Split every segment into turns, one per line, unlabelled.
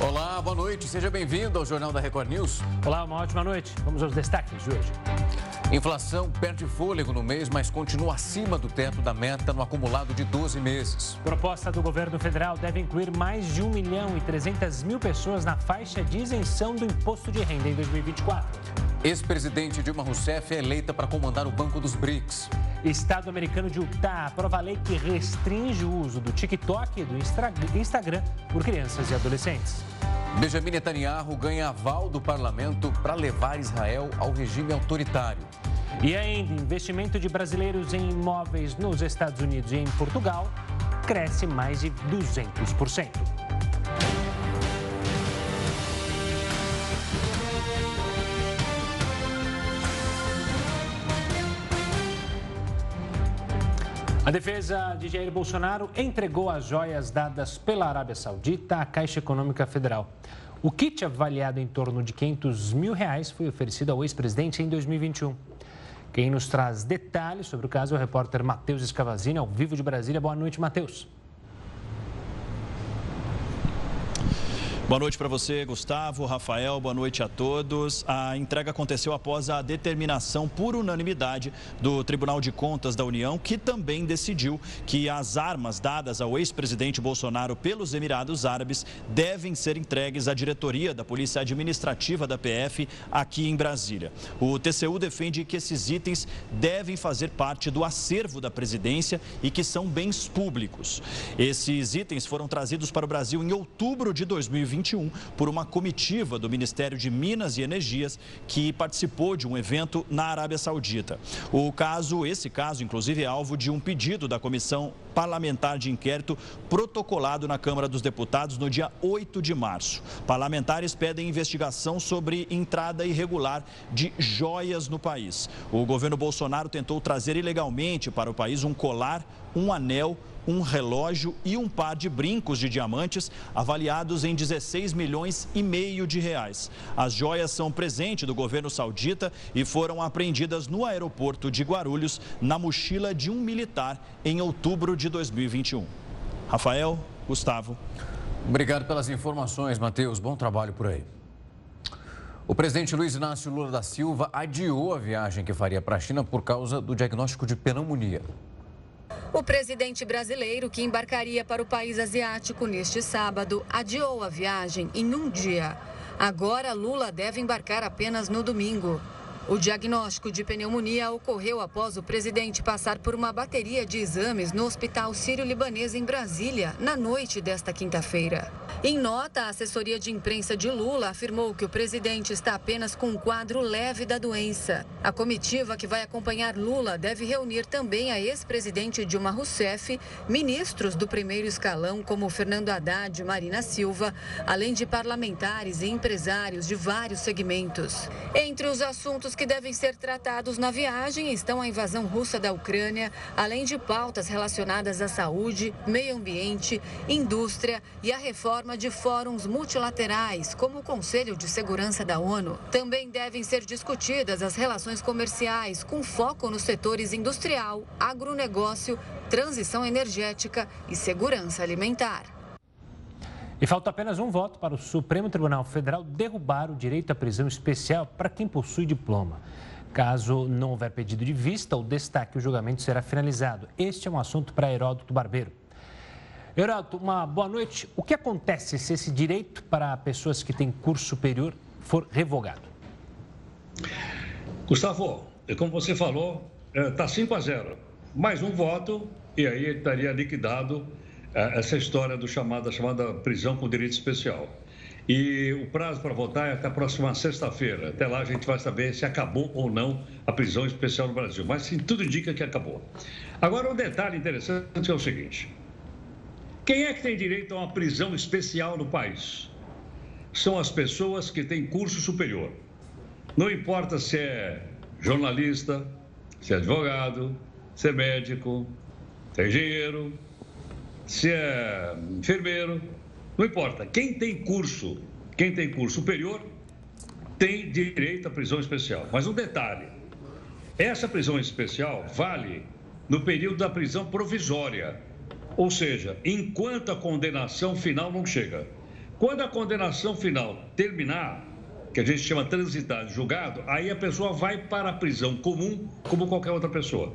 Olá, boa noite. Seja bem-vindo ao Jornal da Record News.
Olá, uma ótima noite. Vamos aos destaques de hoje.
Inflação perde fôlego no mês, mas continua acima do teto da meta no acumulado de 12 meses.
Proposta do governo federal deve incluir mais de 1 milhão e 300 mil pessoas na faixa de isenção do imposto de renda em 2024.
Ex-presidente Dilma Rousseff é eleita para comandar o Banco dos BRICS.
Estado americano de Utah aprova a lei que restringe o uso do TikTok e do Instagram por crianças e adolescentes.
Benjamin Netanyahu ganha aval do parlamento para levar Israel ao regime autoritário.
E ainda, investimento de brasileiros em imóveis nos Estados Unidos e em Portugal cresce mais de 200%. A defesa de Jair Bolsonaro entregou as joias dadas pela Arábia Saudita à Caixa Econômica Federal. O kit avaliado em torno de 500 mil reais foi oferecido ao ex-presidente em 2021. Quem nos traz detalhes sobre o caso é o repórter Matheus Escavazini, ao vivo de Brasília. Boa noite, Matheus.
Boa noite para você, Gustavo, Rafael, boa noite a todos. A entrega aconteceu após a determinação por unanimidade do Tribunal de Contas da União, que também decidiu que as armas dadas ao ex-presidente Bolsonaro pelos Emirados Árabes devem ser entregues à diretoria da Polícia Administrativa da PF aqui em Brasília. O TCU defende que esses itens devem fazer parte do acervo da presidência e que são bens públicos. Esses itens foram trazidos para o Brasil em outubro de 2020 2021 por uma comitiva do Ministério de Minas e Energias que participou de um evento na Arábia Saudita. O caso, esse caso, inclusive, é alvo de um pedido da Comissão Parlamentar de Inquérito protocolado na Câmara dos Deputados no dia 8 de março. Parlamentares pedem investigação sobre entrada irregular de joias no país. O governo Bolsonaro tentou trazer ilegalmente para o país um colar, um anel, um relógio e um par de brincos de diamantes avaliados em 16 milhões e meio de reais. As joias são presente do governo saudita e foram apreendidas no aeroporto de Guarulhos na mochila de um militar em outubro de 2021. Rafael, Gustavo.
Obrigado pelas informações, Matheus. Bom trabalho por aí. O presidente Luiz Inácio Lula da Silva adiou a viagem que faria para a China por causa do diagnóstico de pneumonia.
O presidente brasileiro, que embarcaria para o país asiático neste sábado, adiou a viagem em um dia. Agora, Lula deve embarcar apenas no domingo. O diagnóstico de pneumonia ocorreu após o presidente passar por uma bateria de exames no Hospital Sírio-Libanês em Brasília, na noite desta quinta-feira. Em nota, a assessoria de imprensa de Lula afirmou que o presidente está apenas com um quadro leve da doença. A comitiva que vai acompanhar Lula deve reunir também a ex-presidente Dilma Rousseff, ministros do primeiro escalão como Fernando Haddad e Marina Silva, além de parlamentares e empresários de vários segmentos. Entre os assuntos que devem ser tratados na viagem estão a invasão russa da Ucrânia, além de pautas relacionadas à saúde, meio ambiente, indústria e a reforma de fóruns multilaterais, como o Conselho de Segurança da ONU. Também devem ser discutidas as relações comerciais, com foco nos setores industrial, agronegócio, transição energética e segurança alimentar.
E falta apenas um voto para o Supremo Tribunal Federal derrubar o direito à prisão especial para quem possui diploma. Caso não houver pedido de vista, o destaque o julgamento será finalizado. Este é um assunto para Heródoto Barbeiro. Heródoto, uma boa noite. O que acontece se esse direito para pessoas que têm curso superior for revogado?
Gustavo, como você falou, está 5 a 0. Mais um voto e aí estaria liquidado é, essa história do chamada, chamada prisão com direito especial. E o prazo para votar é até a próxima sexta-feira. Até lá a gente vai saber se acabou ou não a prisão especial no Brasil. Mas sim, tudo indica que acabou. Agora, um detalhe interessante é o seguinte: quem é que tem direito a uma prisão especial no país? São as pessoas que têm curso superior. Não importa se é jornalista, se é advogado, se é médico, se é engenheiro, se é enfermeiro, não importa. Quem tem curso, quem tem curso superior, tem direito à prisão especial. Mas um detalhe: essa prisão especial vale no período da prisão provisória, ou seja, enquanto a condenação final não chega. Quando a condenação final terminar, que a gente chama transitado julgado, aí a pessoa vai para a prisão comum como qualquer outra pessoa.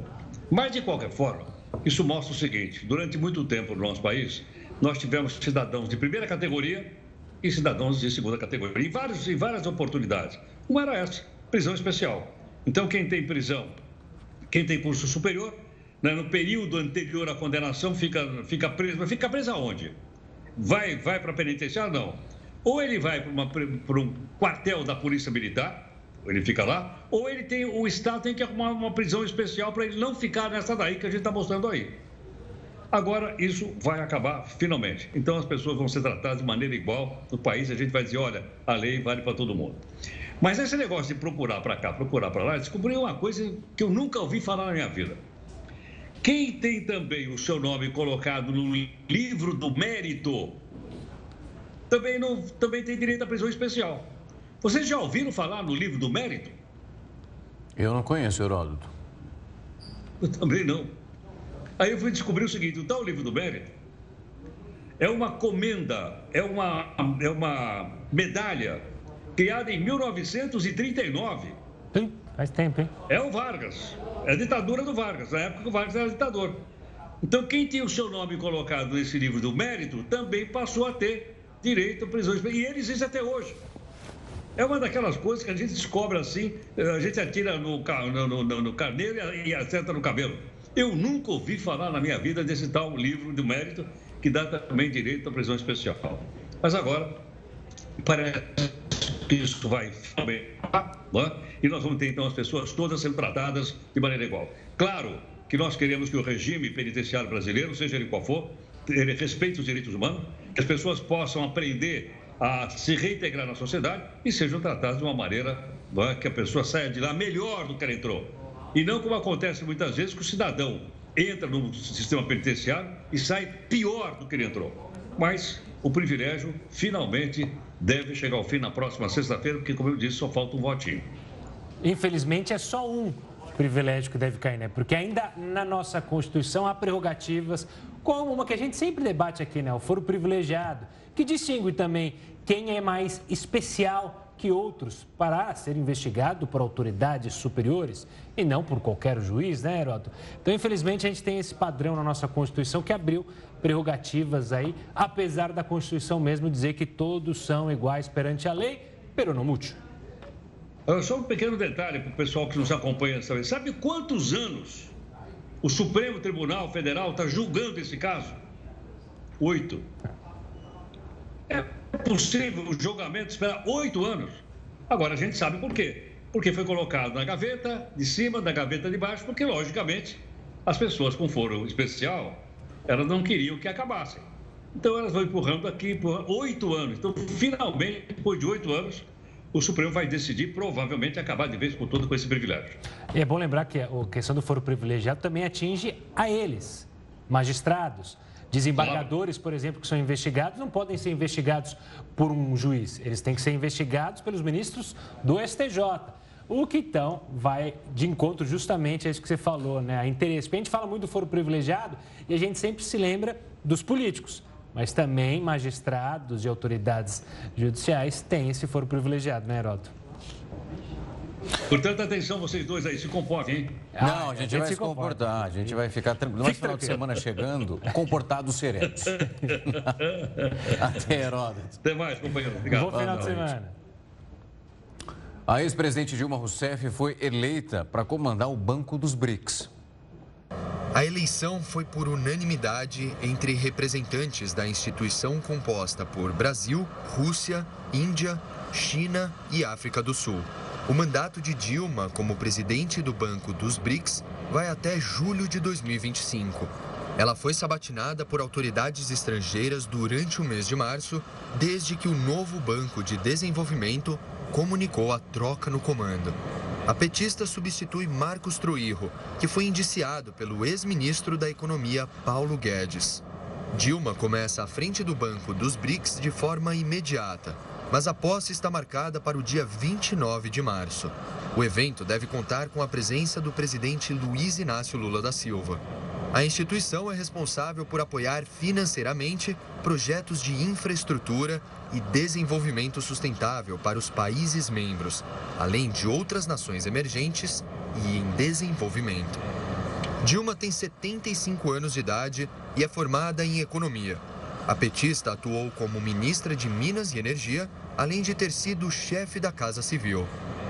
Mas, de qualquer forma, isso mostra o seguinte: durante muito tempo no nosso país, nós tivemos cidadãos de primeira categoria e cidadãos de segunda categoria, em, em várias oportunidades. Uma era essa, prisão especial. Então, quem tem prisão, quem tem curso superior, né, no período anterior à condenação, fica, fica preso. Mas fica preso aonde? Vai, vai para a penitenciária? Não. Ou ele vai para um quartel da Polícia Militar, ele fica lá, ou ele tem, o Estado tem que arrumar uma prisão especial para ele não ficar nessa daí que a gente está mostrando aí. Agora, isso vai acabar finalmente. Então, as pessoas vão ser tratadas de maneira igual no país. A gente vai dizer: olha, a lei vale para todo mundo. Mas esse negócio de procurar para cá, procurar para lá, descobri uma coisa que eu nunca ouvi falar na minha vida. Quem tem também o seu nome colocado no livro do mérito também, não, também tem direito à prisão especial. Vocês já ouviram falar no livro do mérito?
Eu não conheço, Heródoto.
Eu também não. Aí eu fui descobrir o seguinte: o tal livro do mérito é uma comenda, é uma, é uma medalha criada em 1939.
Sim, faz tempo, hein?
É o Vargas. É a ditadura do Vargas, na época que o Vargas era ditador. Então, quem tinha o seu nome colocado nesse livro do mérito também passou a ter direito à prisão E ele existe até hoje. É uma daquelas coisas que a gente descobre assim, a gente atira no, no, no, no carneiro e acerta no cabelo. Eu nunca ouvi falar na minha vida desse tal livro do mérito que dá também direito à prisão especial. Mas agora, parece que isso vai também. Né? E nós vamos ter então as pessoas todas sendo tratadas de maneira igual. Claro que nós queremos que o regime penitenciário brasileiro, seja ele qual for, ele respeite os direitos humanos, que as pessoas possam aprender a se reintegrar na sociedade e sejam tratadas de uma maneira é, que a pessoa saia de lá melhor do que ela entrou. E não como acontece muitas vezes que o cidadão entra no sistema penitenciário e sai pior do que ele entrou. Mas o privilégio finalmente deve chegar ao fim na próxima sexta-feira, porque, como eu disse, só falta um votinho.
Infelizmente, é só um privilégio que deve cair, né? Porque ainda na nossa Constituição há prerrogativas, como uma que a gente sempre debate aqui, né? O foro privilegiado, que distingue também quem é mais especial que outros para ser investigado por autoridades superiores e não por qualquer juiz, né, Heródoto? Então, infelizmente, a gente tem esse padrão na nossa Constituição que abriu prerrogativas aí, apesar da Constituição mesmo dizer que todos são iguais perante a lei, pero não mútil.
Só um pequeno detalhe para o pessoal que nos acompanha saber. Sabe quantos anos o Supremo Tribunal Federal está julgando esse caso? Oito. É possível o julgamento esperar oito anos? Agora a gente sabe por quê. Porque foi colocado na gaveta de cima, da gaveta de baixo, porque, logicamente, as pessoas com foro especial, elas não queriam que acabassem. Então elas vão empurrando aqui por oito anos. Então, finalmente, depois de oito anos, o Supremo vai decidir, provavelmente, acabar de vez com todo com esse privilégio.
E é bom lembrar que a questão do foro privilegiado também atinge a eles, magistrados. Desembargadores, por exemplo, que são investigados, não podem ser investigados por um juiz. Eles têm que ser investigados pelos ministros do STJ. O que então vai de encontro justamente a isso que você falou, né? A interesse. Porque a gente fala muito do foro privilegiado e a gente sempre se lembra dos políticos mas também magistrados e autoridades judiciais têm esse foro privilegiado, né, Heroto?
Portanto, atenção vocês dois aí, se comportem, hein?
Ah, Não, a gente, a gente vai se comportar, a gente vai ficar tranquilo. Mas final de semana chegando, comportados serenos. Até, Heródoto.
Até mais, companheiro. Obrigado.
Bom final de semana.
A ex-presidente Dilma Rousseff foi eleita para comandar o Banco dos BRICS.
A eleição foi por unanimidade entre representantes da instituição composta por Brasil, Rússia, Índia, China e África do Sul. O mandato de Dilma como presidente do Banco dos BRICS vai até julho de 2025. Ela foi sabatinada por autoridades estrangeiras durante o mês de março, desde que o novo Banco de Desenvolvimento comunicou a troca no comando. A petista substitui Marcos Truirro, que foi indiciado pelo ex-ministro da Economia Paulo Guedes. Dilma começa à frente do Banco dos BRICS de forma imediata, mas a posse está marcada para o dia 29 de março. O evento deve contar com a presença do presidente Luiz Inácio Lula da Silva. A instituição é responsável por apoiar financeiramente projetos de infraestrutura e desenvolvimento sustentável para os países membros, além de outras nações emergentes e em desenvolvimento. Dilma tem 75 anos de idade e é formada em economia. A petista atuou como ministra de Minas e Energia, além de ter sido chefe da Casa Civil.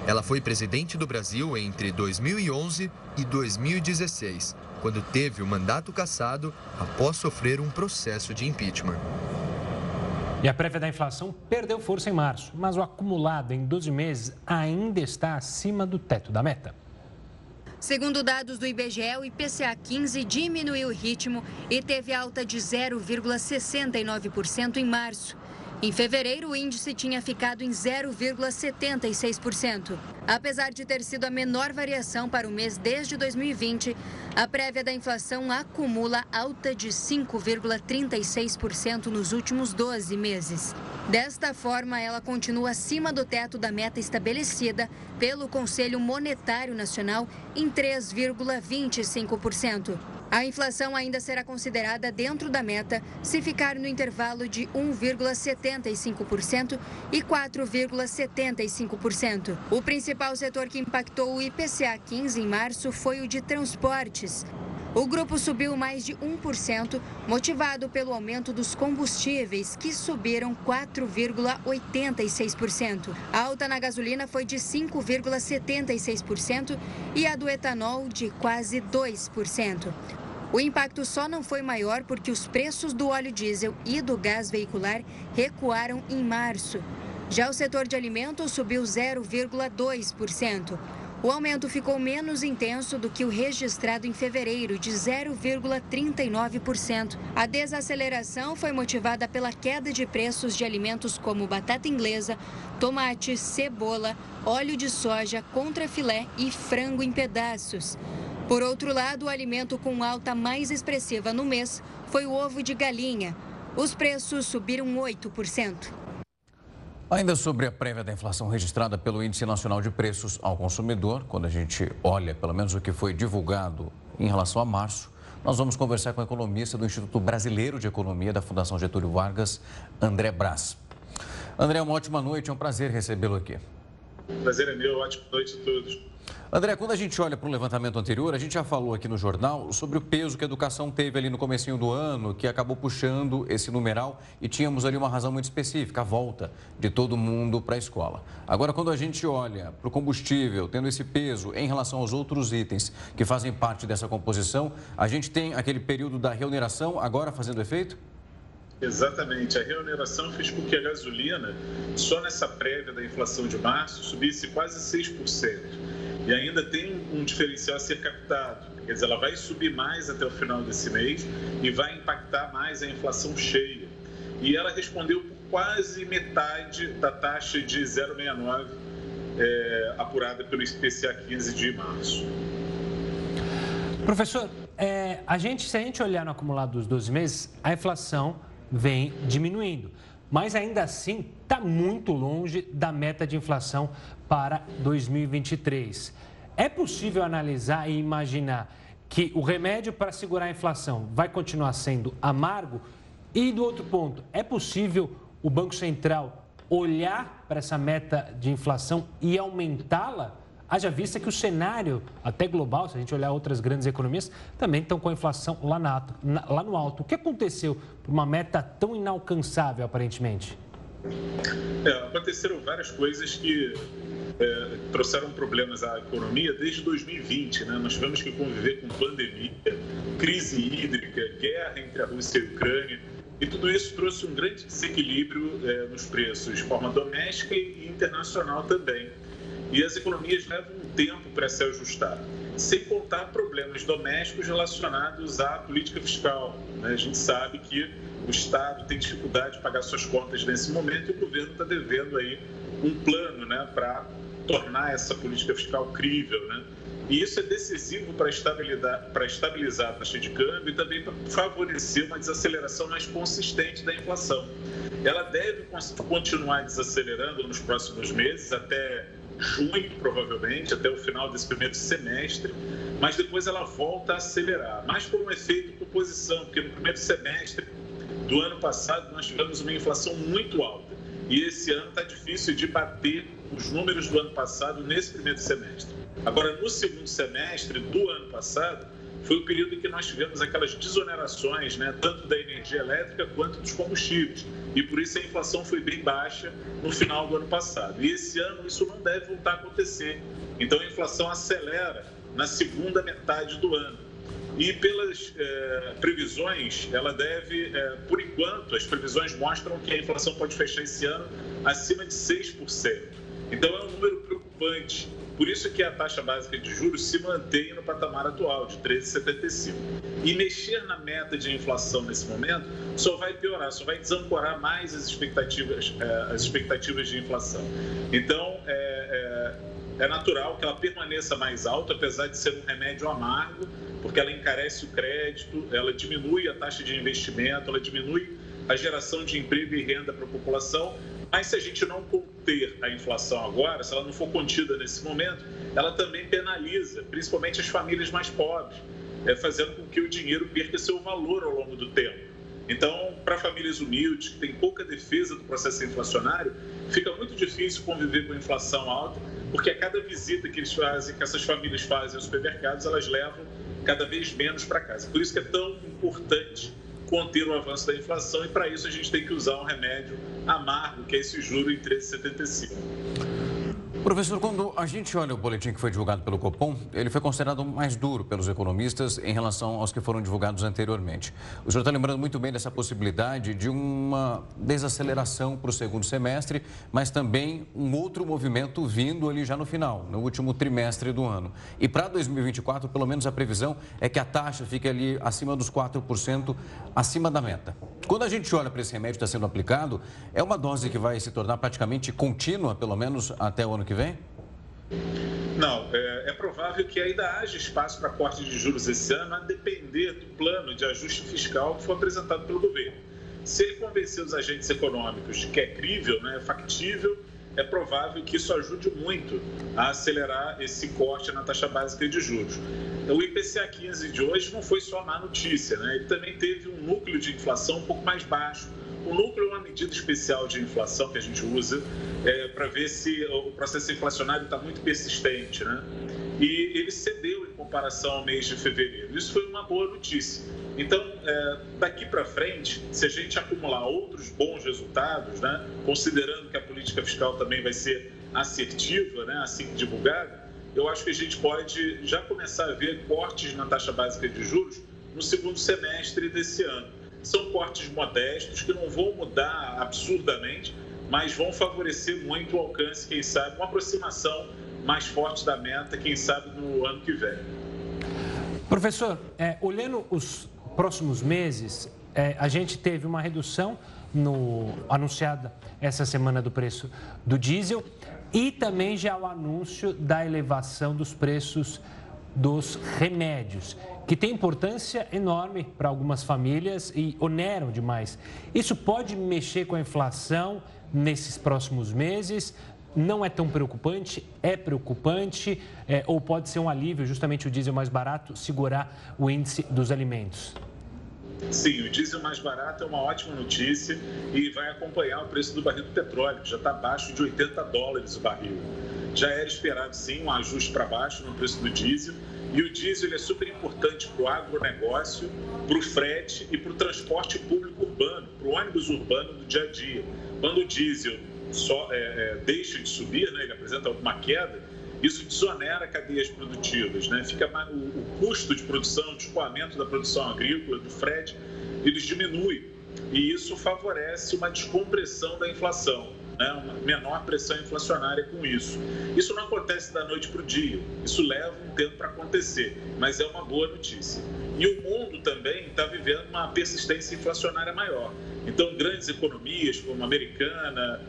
Ela foi presidente do Brasil entre 2011 e 2016 quando teve o mandato cassado após sofrer um processo de impeachment.
E a prévia da inflação perdeu força em março, mas o acumulado em 12 meses ainda está acima do teto da meta.
Segundo dados do IBGE, o IPCA 15 diminuiu o ritmo e teve alta de 0,69% em março. Em fevereiro, o índice tinha ficado em 0,76%. Apesar de ter sido a menor variação para o mês desde 2020, a prévia da inflação acumula alta de 5,36% nos últimos 12 meses. Desta forma, ela continua acima do teto da meta estabelecida pelo Conselho Monetário Nacional em 3,25%. A inflação ainda será considerada dentro da meta se ficar no intervalo de 1,75% e 4,75%. O principal setor que impactou o IPCA 15 em março foi o de transportes. O grupo subiu mais de 1%, motivado pelo aumento dos combustíveis, que subiram 4,86%. A alta na gasolina foi de 5,76% e a do etanol de quase 2%. O impacto só não foi maior porque os preços do óleo diesel e do gás veicular recuaram em março. Já o setor de alimentos subiu 0,2%. O aumento ficou menos intenso do que o registrado em fevereiro, de 0,39%. A desaceleração foi motivada pela queda de preços de alimentos como batata inglesa, tomate, cebola, óleo de soja, contrafilé e frango em pedaços. Por outro lado, o alimento com alta mais expressiva no mês foi o ovo de galinha. Os preços subiram 8%.
Ainda sobre a prévia da inflação registrada pelo Índice Nacional de Preços ao Consumidor, quando a gente olha pelo menos o que foi divulgado em relação a março, nós vamos conversar com o economista do Instituto Brasileiro de Economia da Fundação Getúlio Vargas, André Brás. André, uma ótima noite, é um prazer recebê-lo aqui.
Prazer é meu, ótima noite a todos.
André, quando a gente olha para o levantamento anterior, a gente já falou aqui no jornal sobre o peso que a educação teve ali no comecinho do ano, que acabou puxando esse numeral e tínhamos ali uma razão muito específica, a volta de todo mundo para a escola. Agora, quando a gente olha para o combustível, tendo esse peso em relação aos outros itens que fazem parte dessa composição, a gente tem aquele período da reoneração agora fazendo efeito?
Exatamente. A reoneração fez com que a gasolina, só nessa prévia da inflação de março, subisse quase 6% e ainda tem um diferencial a ser captado. Quer dizer, ela vai subir mais até o final desse mês e vai impactar mais a inflação cheia. E ela respondeu por quase metade da taxa de 0,69 é, apurada pelo IPCA 15 de março.
Professor, é, a gente, se a gente olhar no acumulado dos 12 meses, a inflação vem diminuindo mas ainda assim está muito longe da meta de inflação para 2023. É possível analisar e imaginar que o remédio para segurar a inflação vai continuar sendo amargo? E do outro ponto, é possível o Banco Central olhar para essa meta de inflação e aumentá-la? Haja vista que o cenário, até global, se a gente olhar outras grandes economias, também estão com a inflação lá, na, lá no alto. O que aconteceu para uma meta tão inalcançável, aparentemente?
É, aconteceram várias coisas que é, trouxeram problemas à economia desde 2020. Né? Nós tivemos que conviver com pandemia, crise hídrica, guerra entre a Rússia e a Ucrânia. E tudo isso trouxe um grande desequilíbrio é, nos preços, de forma doméstica e internacional também e as economias levam um tempo para se ajustar, sem contar problemas domésticos relacionados à política fiscal. Né? A gente sabe que o Estado tem dificuldade de pagar suas contas nesse momento e o governo está devendo aí um plano né, para tornar essa política fiscal crível. Né? E isso é decisivo para estabilizar, para estabilizar a taxa de câmbio e também para favorecer uma desaceleração mais consistente da inflação. Ela deve continuar desacelerando nos próximos meses, até junho, provavelmente, até o final desse primeiro semestre, mas depois ela volta a acelerar, mais por um efeito composição, porque no primeiro semestre do ano passado nós tivemos uma inflação muito alta e esse ano está difícil de bater os números do ano passado nesse primeiro semestre. Agora, no segundo semestre do ano passado, foi o período em que nós tivemos aquelas desonerações, né, tanto da energia elétrica quanto dos combustíveis. E por isso a inflação foi bem baixa no final do ano passado. E esse ano isso não deve voltar a acontecer. Então a inflação acelera na segunda metade do ano. E pelas é, previsões, ela deve, é, por enquanto, as previsões mostram que a inflação pode fechar esse ano acima de 6%. Então é um número preocupante. Por isso que a taxa básica de juros se mantém no patamar atual, de 13,75. E mexer na meta de inflação nesse momento só vai piorar, só vai desancorar mais as expectativas, é, as expectativas de inflação. Então, é, é, é natural que ela permaneça mais alta, apesar de ser um remédio amargo, porque ela encarece o crédito, ela diminui a taxa de investimento, ela diminui a geração de emprego e renda para a população. Mas se a gente não conter a inflação agora, se ela não for contida nesse momento, ela também penaliza, principalmente as famílias mais pobres, é, fazendo com que o dinheiro perca seu valor ao longo do tempo. Então, para famílias humildes, que têm pouca defesa do processo inflacionário, fica muito difícil conviver com a inflação alta, porque a cada visita que eles fazem, que essas famílias fazem aos supermercados, elas levam cada vez menos para casa. Por isso que é tão importante conter o avanço da inflação e para isso a gente tem que usar um remédio amargo, que é esse juro em 13,75.
Professor, quando a gente olha o boletim que foi divulgado pelo Copom, ele foi considerado mais duro pelos economistas em relação aos que foram divulgados anteriormente. O senhor está lembrando muito bem dessa possibilidade de uma desaceleração para o segundo semestre, mas também um outro movimento vindo ali já no final, no último trimestre do ano. E para 2024, pelo menos a previsão é que a taxa fique ali acima dos 4%, acima da meta. Quando a gente olha para esse remédio que está sendo aplicado, é uma dose que vai se tornar praticamente contínua, pelo menos até o ano que vem?
Não, é, é, provável que ainda haja espaço para corte de juros esse ano, a depender do plano de ajuste fiscal que foi apresentado pelo governo. Se ele convencer os agentes econômicos que é crível, né, é factível, é provável que isso ajude muito a acelerar esse corte na taxa básica de juros. O IPCA 15 de hoje não foi só má notícia, né? ele também teve um núcleo de inflação um pouco mais baixo. O núcleo é uma medida especial de inflação que a gente usa é, para ver se o processo inflacionário está muito persistente. Né? E ele cedeu em comparação ao mês de fevereiro. Isso foi uma boa notícia. Então, é, daqui para frente, se a gente acumular outros bons resultados, né, considerando que a política fiscal também vai ser assertiva, né, assim divulgada, eu acho que a gente pode já começar a ver cortes na taxa básica de juros no segundo semestre desse ano. São cortes modestos que não vão mudar absurdamente, mas vão favorecer muito o alcance, quem sabe, uma aproximação mais forte da meta, quem sabe, no ano que vem.
Professor, é, olhando os próximos meses, é, a gente teve uma redução no, anunciada essa semana do preço do diesel e também já o anúncio da elevação dos preços dos remédios, que tem importância enorme para algumas famílias e oneram demais. Isso pode mexer com a inflação nesses próximos meses? Não é tão preocupante? É preocupante? É, ou pode ser um alívio, justamente o diesel mais barato, segurar o índice dos alimentos?
Sim, o diesel mais barato é uma ótima notícia e vai acompanhar o preço do barril do petróleo, que já está abaixo de 80 dólares o barril. Já era esperado, sim, um ajuste para baixo no preço do diesel. E o diesel é super importante para o agronegócio, para o frete e para o transporte público urbano, para o ônibus urbano do dia a dia. Quando o diesel só, é, é, deixa de subir, né, ele apresenta alguma queda, isso desonera cadeias produtivas, né? Fica o, o custo de produção, de escoamento da produção agrícola, do frete, eles diminuem e isso favorece uma descompressão da inflação, né? uma menor pressão inflacionária com isso. Isso não acontece da noite para o dia, isso leva um tempo para acontecer, mas é uma boa notícia. E o mundo também está vivendo uma persistência inflacionária maior. Então, grandes economias como a americana,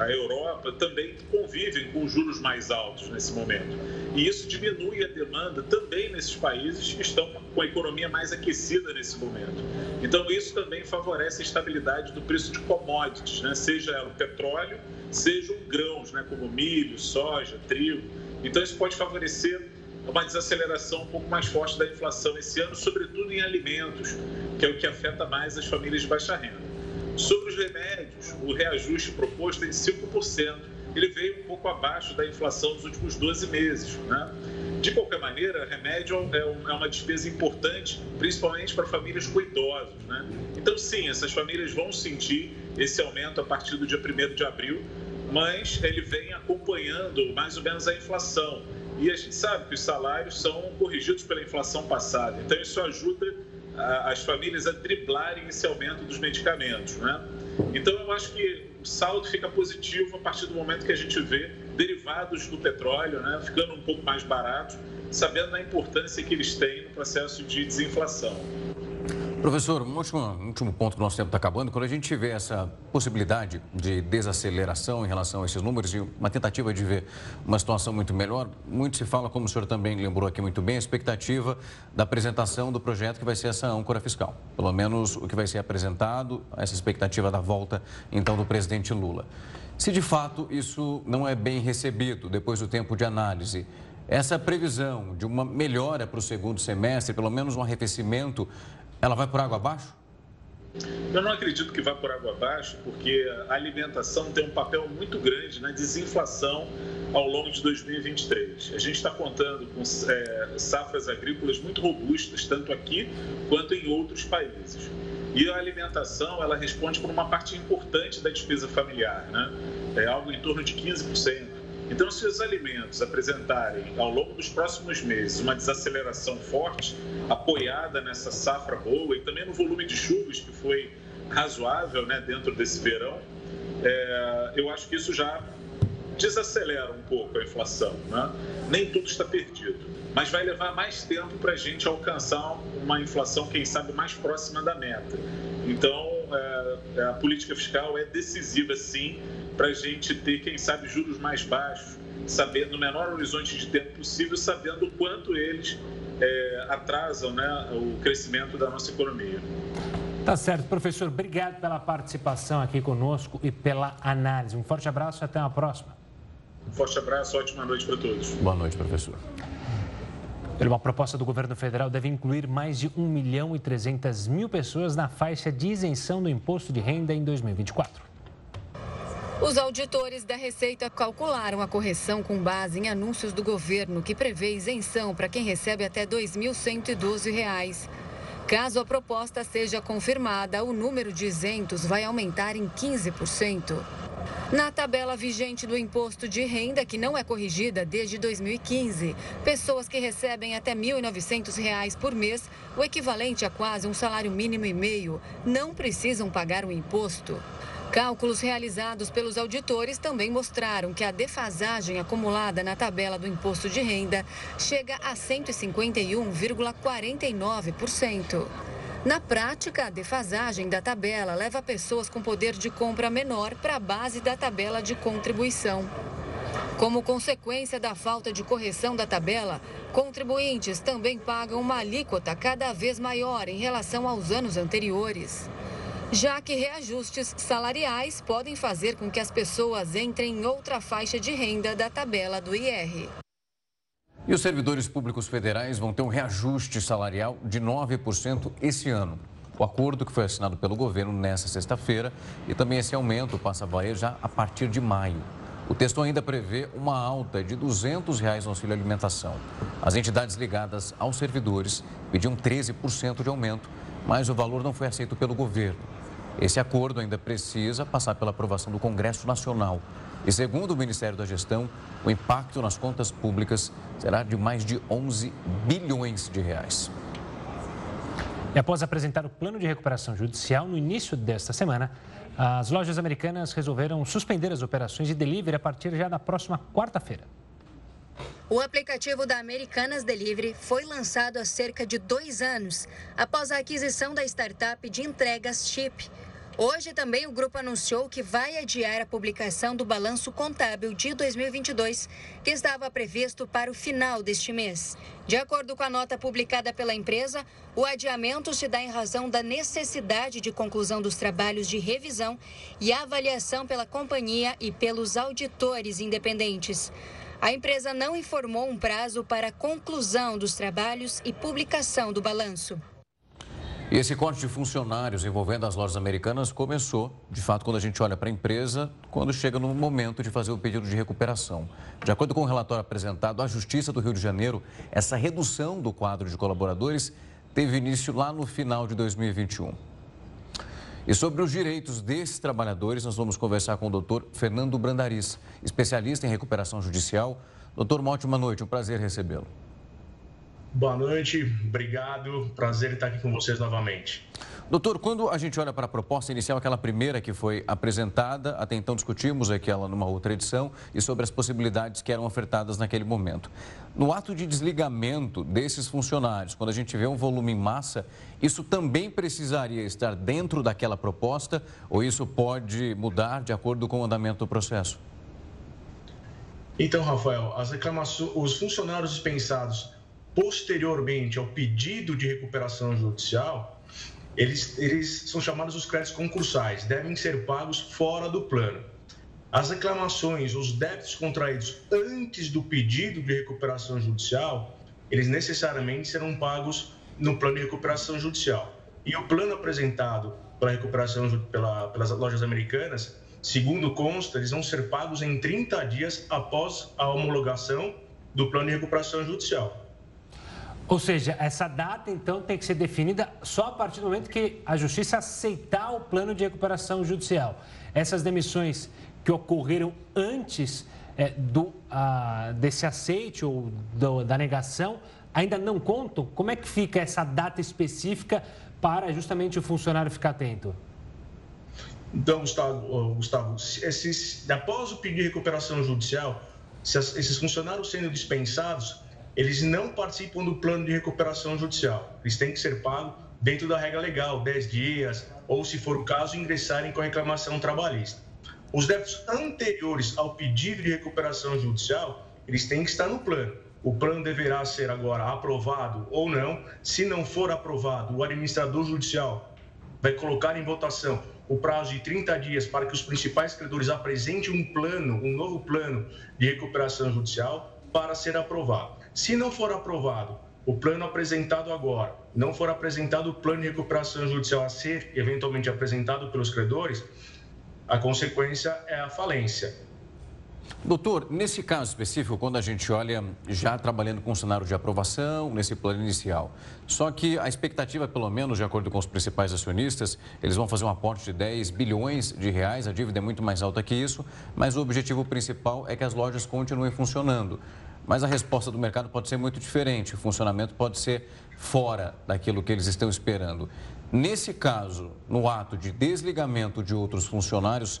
a, Europa, também convivem com juros mais altos nesse momento. E isso diminui a demanda também nesses países que estão com a economia mais aquecida nesse momento. Então, isso também favorece a estabilidade do preço de commodities, né? seja o petróleo, sejam grãos, né? como milho, soja, trigo. Então, isso pode favorecer uma desaceleração um pouco mais forte da inflação esse ano, sobretudo em alimentos, que é o que afeta mais as famílias de baixa renda. Sobre os remédios, o reajuste proposto é de 5%. Ele veio um pouco abaixo da inflação dos últimos 12 meses. Né? De qualquer maneira, remédio é, é uma despesa importante, principalmente para famílias com idosos. Né? Então, sim, essas famílias vão sentir esse aumento a partir do dia 1 de abril, mas ele vem acompanhando mais ou menos a inflação. E a gente sabe que os salários são corrigidos pela inflação passada. Então, isso ajuda as famílias a driblarem esse aumento dos medicamentos. Né? Então, eu acho que o saldo fica positivo a partir do momento que a gente vê derivados do petróleo né, ficando um pouco mais baratos, sabendo da importância que eles têm no processo de desinflação.
Professor, um último, um último ponto nosso tempo está acabando. Quando a gente vê essa possibilidade de desaceleração em relação a esses números e uma tentativa de ver uma situação muito melhor, muito se fala, como o senhor também lembrou aqui muito bem, a expectativa da apresentação do projeto que vai ser essa âncora fiscal. Pelo menos o que vai ser apresentado, essa expectativa da volta, então, do presidente Lula. Se de fato isso não é bem recebido depois do tempo de análise, essa previsão de uma melhora para o segundo semestre, pelo menos um arrefecimento, ela vai por água abaixo?
Eu não acredito que vá por água abaixo, porque a alimentação tem um papel muito grande na desinflação ao longo de 2023. A gente está contando com é, safras agrícolas muito robustas, tanto aqui quanto em outros países. E a alimentação, ela responde por uma parte importante da despesa familiar, né? É algo em torno de 15%. Então, se os alimentos apresentarem ao longo dos próximos meses uma desaceleração forte, apoiada nessa safra boa e também no volume de chuvas que foi razoável né, dentro desse verão, é, eu acho que isso já desacelera um pouco a inflação. Né? Nem tudo está perdido, mas vai levar mais tempo para a gente alcançar uma inflação, quem sabe, mais próxima da meta. Então, é, a política fiscal é decisiva, sim, para a gente ter, quem sabe, juros mais baixos, sabendo no menor horizonte de tempo possível, sabendo o quanto eles é, atrasam né, o crescimento da nossa economia.
Tá certo, professor. Obrigado pela participação aqui conosco e pela análise. Um forte abraço e até a próxima.
Um forte abraço, ótima noite para todos.
Boa noite, professor.
Uma proposta do governo federal deve incluir mais de 1 milhão e 300 mil pessoas na faixa de isenção do imposto de renda em 2024.
Os auditores da Receita calcularam a correção com base em anúncios do governo que prevê isenção para quem recebe até R$ 2.112. Caso a proposta seja confirmada, o número de isentos vai aumentar em 15%. Na tabela vigente do imposto de renda, que não é corrigida desde 2015, pessoas que recebem até R$ 1.900 por mês, o equivalente a quase um salário mínimo e meio, não precisam pagar o imposto. Cálculos realizados pelos auditores também mostraram que a defasagem acumulada na tabela do imposto de renda chega a 151,49%. Na prática, a defasagem da tabela leva pessoas com poder de compra menor para a base da tabela de contribuição. Como consequência da falta de correção da tabela, contribuintes também pagam uma alíquota cada vez maior em relação aos anos anteriores já que reajustes salariais podem fazer com que as pessoas entrem em outra faixa de renda da tabela do IR.
E os servidores públicos federais vão ter um reajuste salarial de 9% esse ano. O acordo que foi assinado pelo governo nesta sexta-feira e também esse aumento passa a valer já a partir de maio. O texto ainda prevê uma alta de 200 reais no auxílio alimentação. As entidades ligadas aos servidores pediam 13% de aumento, mas o valor não foi aceito pelo governo. Esse acordo ainda precisa passar pela aprovação do Congresso Nacional. E segundo o Ministério da Gestão, o impacto nas contas públicas será de mais de 11 bilhões de reais.
E após apresentar o plano de recuperação judicial no início desta semana, as lojas americanas resolveram suspender as operações de delivery a partir já da próxima quarta-feira.
O aplicativo da Americanas Delivery foi lançado há cerca de dois anos, após a aquisição da startup de entregas Chip. Hoje também o grupo anunciou que vai adiar a publicação do balanço contábil de 2022, que estava previsto para o final deste mês. De acordo com a nota publicada pela empresa, o adiamento se dá em razão da necessidade de conclusão dos trabalhos de revisão e avaliação pela companhia e pelos auditores independentes. A empresa não informou um prazo para a conclusão dos trabalhos e publicação do balanço.
E esse corte de funcionários envolvendo as lojas americanas começou, de fato, quando a gente olha para a empresa, quando chega no momento de fazer o pedido de recuperação. De acordo com o relatório apresentado à Justiça do Rio de Janeiro, essa redução do quadro de colaboradores teve início lá no final de 2021. E sobre os direitos desses trabalhadores, nós vamos conversar com o doutor Fernando Brandariz, especialista em recuperação judicial. Doutor, uma ótima noite, um prazer recebê-lo.
Boa noite, obrigado, prazer estar aqui com vocês novamente.
Doutor, quando a gente olha para a proposta inicial, aquela primeira que foi apresentada, até então discutimos aquela numa outra edição e sobre as possibilidades que eram ofertadas naquele momento. No ato de desligamento desses funcionários, quando a gente vê um volume em massa, isso também precisaria estar dentro daquela proposta ou isso pode mudar de acordo com o andamento do processo?
Então, Rafael, as reclamações, os funcionários dispensados posteriormente ao pedido de recuperação judicial, eles, eles são chamados os créditos concursais, devem ser pagos fora do plano. As reclamações, os débitos contraídos antes do pedido de recuperação judicial, eles necessariamente serão pagos no plano de recuperação judicial. E o plano apresentado pela recuperação pela, pelas lojas americanas, segundo consta, eles vão ser pagos em 30 dias após a homologação do plano de recuperação judicial.
Ou seja, essa data então tem que ser definida só a partir do momento que a Justiça aceitar o plano de recuperação judicial. Essas demissões que ocorreram antes é, do, desse aceite ou do, da negação ainda não contam? Como é que fica essa data específica para justamente o funcionário ficar atento?
Então, Gustavo, Gustavo esses, após o pedido de recuperação judicial, esses funcionários sendo dispensados, eles não participam do plano de recuperação judicial. Eles têm que ser pagos dentro da regra legal, 10 dias, ou, se for o caso, ingressarem com a reclamação trabalhista. Os débitos anteriores ao pedido de recuperação judicial, eles têm que estar no plano. O plano deverá ser agora aprovado ou não. Se não for aprovado, o administrador judicial vai colocar em votação o prazo de 30 dias para que os principais credores apresentem um plano, um novo plano de recuperação judicial para ser aprovado. Se não for aprovado o plano apresentado agora, não for apresentado o plano de recuperação judicial a ser eventualmente apresentado pelos credores, a consequência é a falência.
Doutor, nesse caso específico, quando a gente olha já trabalhando com o cenário de aprovação, nesse plano inicial, só que a expectativa, pelo menos de acordo com os principais acionistas, eles vão fazer um aporte de 10 bilhões de reais, a dívida é muito mais alta que isso, mas o objetivo principal é que as lojas continuem funcionando. Mas a resposta do mercado pode ser muito diferente, o funcionamento pode ser fora daquilo que eles estão esperando. Nesse caso, no ato de desligamento de outros funcionários,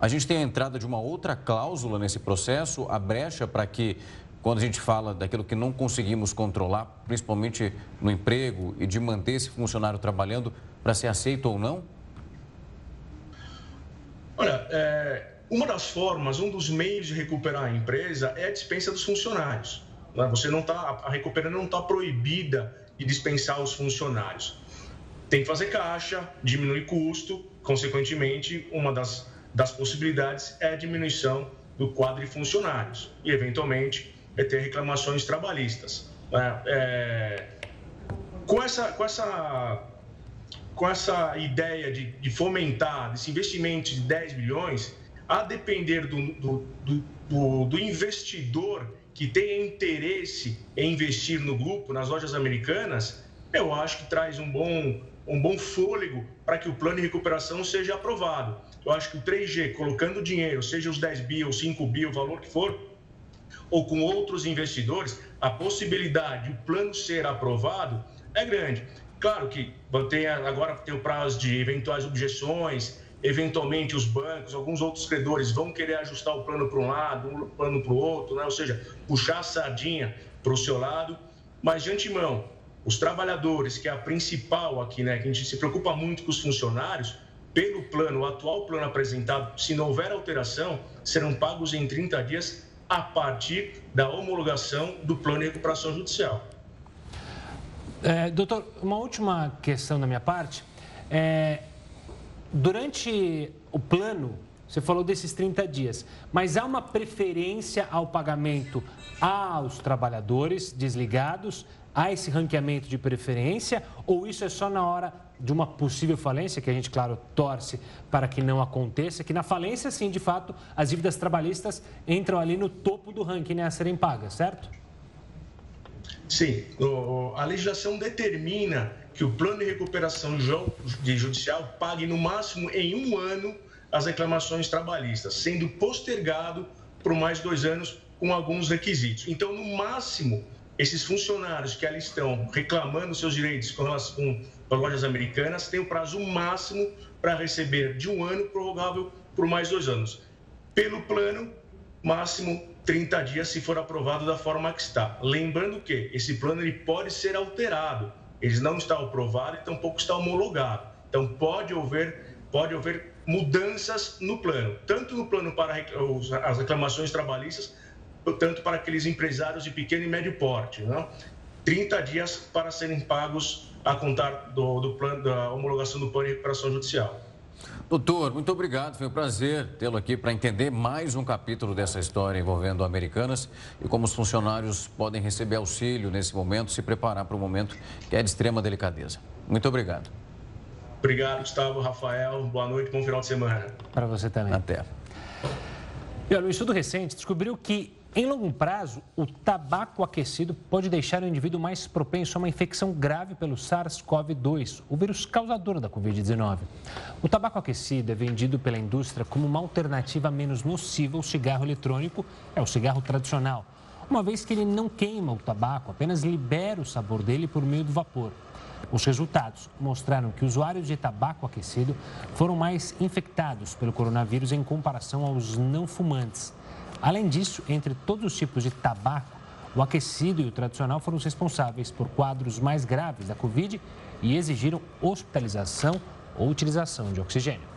a gente tem a entrada de uma outra cláusula nesse processo, a brecha para que, quando a gente fala daquilo que não conseguimos controlar, principalmente no emprego e de manter esse funcionário trabalhando, para ser aceito ou não?
Olha, é, uma das formas, um dos meios de recuperar a empresa é a dispensa dos funcionários. Né? Você não está, a recuperando não está proibida de dispensar os funcionários. Tem que fazer caixa, diminuir custo, consequentemente, uma das, das possibilidades é a diminuição do quadro de funcionários e, eventualmente, é ter reclamações trabalhistas. Né? É, com, essa, com, essa, com essa ideia de, de fomentar esse investimento de 10 bilhões, a depender do, do, do, do investidor que tenha interesse em investir no grupo, nas lojas americanas, eu acho que traz um bom, um bom fôlego para que o plano de recuperação seja aprovado. Eu acho que o 3G, colocando dinheiro, seja os 10 bi ou 5 bi, o valor que for, ou com outros investidores, a possibilidade de o plano ser aprovado é grande. Claro que tem, agora tem o prazo de eventuais objeções, eventualmente os bancos, alguns outros credores vão querer ajustar o plano para um lado, um plano para o outro, né? ou seja, puxar a sardinha para o seu lado. Mas, de antemão, os trabalhadores, que é a principal aqui, né, que a gente se preocupa muito com os funcionários, pelo plano, o atual plano apresentado, se não houver alteração, serão pagos em 30 dias a partir da homologação do plano de recuperação judicial.
É, doutor, uma última questão da minha parte. É, durante o plano, você falou desses 30 dias, mas há uma preferência ao pagamento aos trabalhadores desligados? Há esse ranqueamento de preferência ou isso é só na hora de uma possível falência, que a gente, claro, torce para que não aconteça, que na falência, sim, de fato, as dívidas trabalhistas entram ali no topo do ranking né, a serem pagas, certo?
Sim, a legislação determina que o plano de recuperação de judicial pague no máximo em um ano as reclamações trabalhistas, sendo postergado por mais dois anos com alguns requisitos. Então, no máximo, esses funcionários que ali estão reclamando seus direitos com relação lojas americanas têm o prazo máximo para receber de um ano prorrogável por mais dois anos. Pelo plano, máximo 30 dias se for aprovado da forma que está. Lembrando que esse plano ele pode ser alterado. Ele não está aprovado e tampouco está homologado. Então pode haver, pode haver mudanças no plano, tanto no plano para as reclamações trabalhistas, tanto para aqueles empresários de pequeno e médio porte. Né? 30 dias para serem pagos a contar do, do plano, da homologação do plano de recuperação judicial.
Doutor, muito obrigado. Foi um prazer tê-lo aqui para entender mais um capítulo dessa história envolvendo Americanas e como os funcionários podem receber auxílio nesse momento, se preparar para um momento que é de extrema delicadeza. Muito obrigado.
Obrigado, Gustavo, Rafael. Boa noite, bom final de semana.
Para você também.
Até.
E olha, um estudo recente descobriu que em longo prazo, o tabaco aquecido pode deixar o indivíduo mais propenso a uma infecção grave pelo SARS-CoV-2, o vírus causador da Covid-19. O tabaco aquecido é vendido pela indústria como uma alternativa menos nociva ao cigarro eletrônico, é o cigarro tradicional, uma vez que ele não queima o tabaco, apenas libera o sabor dele por meio do vapor. Os resultados mostraram que usuários de tabaco aquecido foram mais infectados pelo coronavírus em comparação aos não fumantes. Além disso, entre todos os tipos de tabaco, o aquecido e o tradicional foram os responsáveis por quadros mais graves da Covid e exigiram hospitalização ou utilização de oxigênio.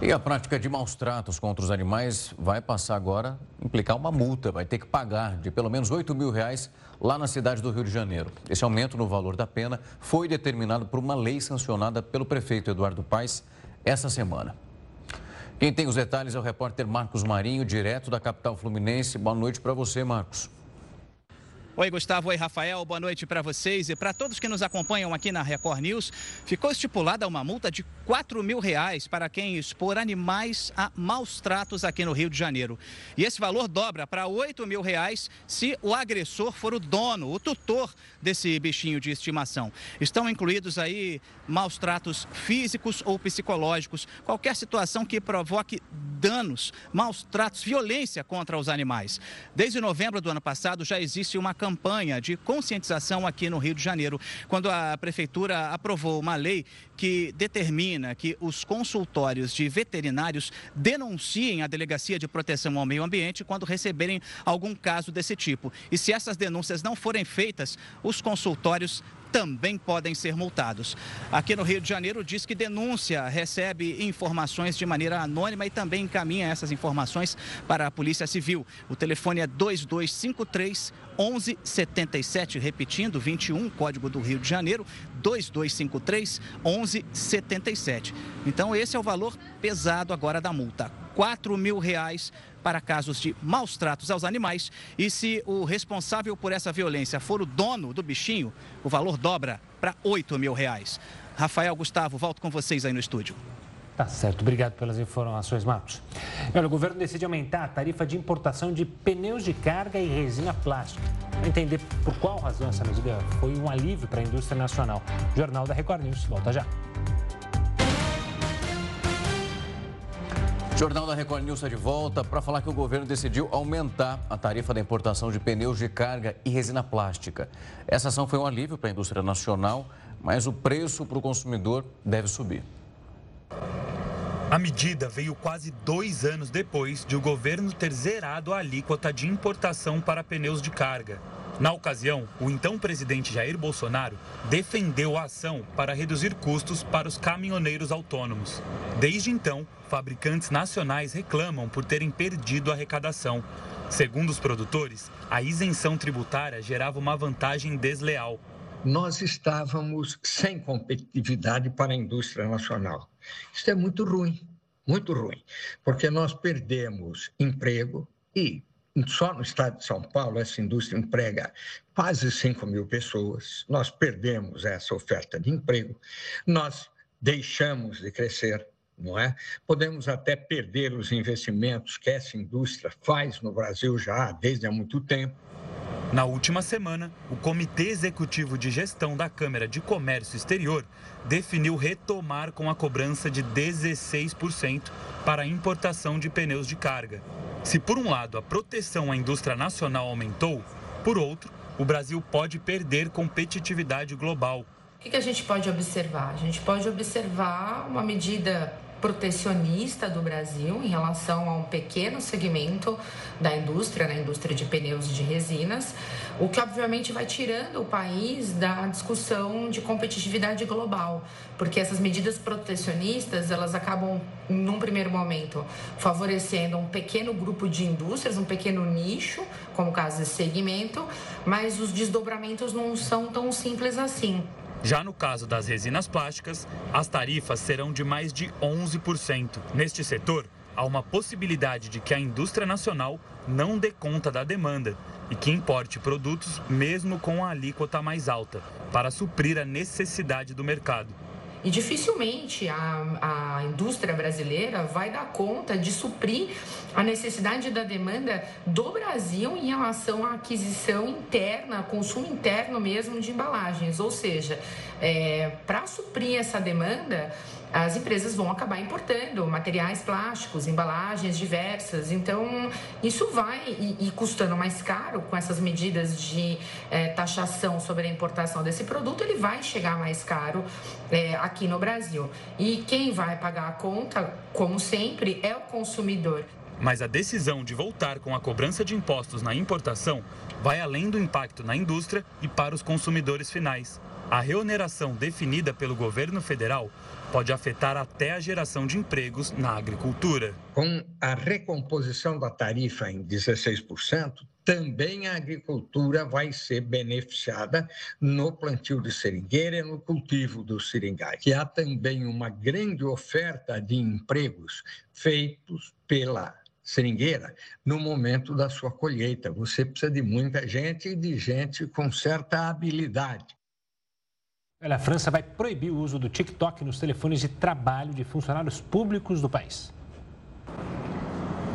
E a prática de maus tratos contra os animais vai passar agora implicar uma multa, vai ter que pagar de pelo menos 8 mil reais lá na cidade do Rio de Janeiro. Esse aumento no valor da pena foi determinado por uma lei sancionada pelo prefeito Eduardo Paes essa semana. Quem tem os detalhes é o repórter Marcos Marinho, direto da capital fluminense. Boa noite para você, Marcos.
Oi, Gustavo. Oi, Rafael. Boa noite para vocês e para todos que nos acompanham aqui na Record News. Ficou estipulada uma multa de 4 mil reais para quem expor animais a maus tratos aqui no Rio de Janeiro. E esse valor dobra para 8 mil reais se o agressor for o dono, o tutor desse bichinho de estimação. Estão incluídos aí maus tratos físicos ou psicológicos, qualquer situação que provoque danos, maus tratos, violência contra os animais. Desde novembro do ano passado já existe uma campanha de conscientização aqui no Rio de Janeiro, quando a prefeitura aprovou uma lei que determina que os consultórios de veterinários denunciem a Delegacia de Proteção ao Meio Ambiente quando receberem algum caso desse tipo. E se essas denúncias não forem feitas, os consultórios também podem ser multados. Aqui no Rio de Janeiro diz que denúncia recebe informações de maneira anônima e também encaminha essas informações para a Polícia Civil. O telefone é 2253 1177, repetindo, 21, Código do Rio de Janeiro, 2253 1177. Então esse é o valor pesado agora da multa, 4 mil reais para casos de maus tratos aos animais. E se o responsável por essa violência for o dono do bichinho, o valor dobra para 8 mil reais. Rafael, Gustavo, volto com vocês aí no estúdio.
Tá certo, obrigado pelas informações, Marcos. Olha, o governo decide aumentar a tarifa de importação de pneus de carga e resina plástica. Para entender por qual razão essa medida foi um alívio para a indústria nacional. Jornal da Record News, volta já.
Jornal da Record News está de volta para falar que o governo decidiu aumentar a tarifa da importação de pneus de carga e resina plástica. Essa ação foi um alívio para a indústria nacional, mas o preço para o consumidor deve subir.
A medida veio quase dois anos depois de o governo ter zerado a alíquota de importação para pneus de carga. Na ocasião, o então presidente Jair Bolsonaro defendeu a ação para reduzir custos para os caminhoneiros autônomos. Desde então, fabricantes nacionais reclamam por terem perdido a arrecadação. Segundo os produtores, a isenção tributária gerava uma vantagem desleal.
Nós estávamos sem competitividade para a indústria nacional. Isso é muito ruim, muito ruim, porque nós perdemos emprego e só no estado de São Paulo essa indústria emprega quase 5 mil pessoas. Nós perdemos essa oferta de emprego, nós deixamos de crescer, não é? Podemos até perder os investimentos que essa indústria faz no Brasil já desde há muito tempo.
Na última semana, o Comitê Executivo de Gestão da Câmara de Comércio Exterior definiu retomar com a cobrança de 16% para a importação de pneus de carga. Se por um lado a proteção à indústria nacional aumentou, por outro, o Brasil pode perder competitividade global.
O que a gente pode observar? A gente pode observar uma medida protecionista do Brasil em relação a um pequeno segmento da indústria, na indústria de pneus e de resinas, o que obviamente vai tirando o país da discussão de competitividade global, porque essas medidas protecionistas, elas acabam num primeiro momento favorecendo um pequeno grupo de indústrias, um pequeno nicho, como o caso desse segmento, mas os desdobramentos não são tão simples assim.
Já no caso das resinas plásticas, as tarifas serão de mais de 11%. Neste setor, há uma possibilidade de que a indústria nacional não dê conta da demanda e que importe produtos mesmo com a alíquota mais alta, para suprir a necessidade do mercado.
E dificilmente a, a indústria brasileira vai dar conta de suprir a necessidade da demanda do Brasil em relação à aquisição interna, consumo interno mesmo de embalagens. Ou seja, é, para suprir essa demanda, as empresas vão acabar importando materiais plásticos, embalagens diversas. Então, isso vai e, custando mais caro com essas medidas de é, taxação sobre a importação desse produto, ele vai chegar mais caro é, aqui no Brasil. E quem vai pagar a conta, como sempre, é o consumidor.
Mas a decisão de voltar com a cobrança de impostos na importação vai além do impacto na indústria e para os consumidores finais. A reoneração definida pelo governo federal pode afetar até a geração de empregos na agricultura.
Com a recomposição da tarifa em 16%, também a agricultura vai ser beneficiada no plantio de seringueira e no cultivo do seringais. Que há também uma grande oferta de empregos feitos pela seringueira no momento da sua colheita. Você precisa de muita gente e de gente com certa habilidade.
Olha, a França vai proibir o uso do TikTok nos telefones de trabalho de funcionários públicos do país.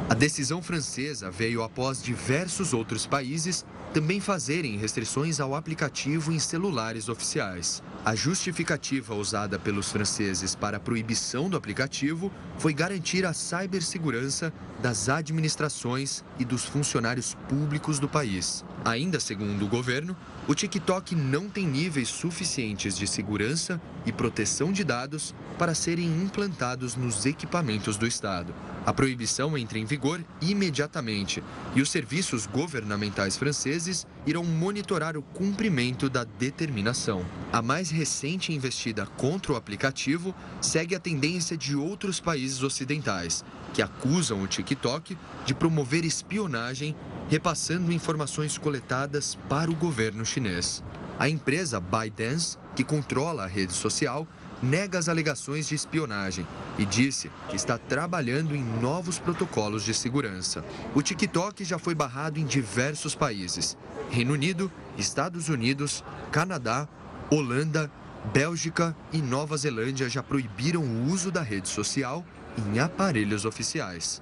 A decisão francesa veio após diversos outros países também fazerem restrições ao aplicativo em celulares oficiais. A justificativa usada pelos franceses para a proibição do aplicativo foi garantir a cibersegurança das administrações e dos funcionários públicos do país. Ainda segundo o governo, o TikTok não tem níveis suficientes de segurança e proteção de dados para serem implantados nos equipamentos do Estado. A proibição entra em vigor imediatamente e os serviços governamentais franceses irão monitorar o cumprimento da determinação. A mais recente investida contra o aplicativo segue a tendência de outros países ocidentais, que acusam o TikTok de promover espionagem, repassando informações coletadas para o governo chinês. A empresa ByteDance, que controla a rede social, nega as alegações de espionagem e disse que está trabalhando em novos protocolos de segurança. O TikTok já foi barrado em diversos países: Reino Unido, Estados Unidos, Canadá, Holanda, Bélgica e Nova Zelândia já proibiram o uso da rede social em aparelhos oficiais.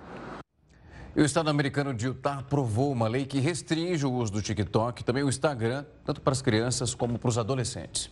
E o Estado americano de Utah aprovou uma lei que restringe o uso do TikTok, também o Instagram, tanto para as crianças como para os adolescentes.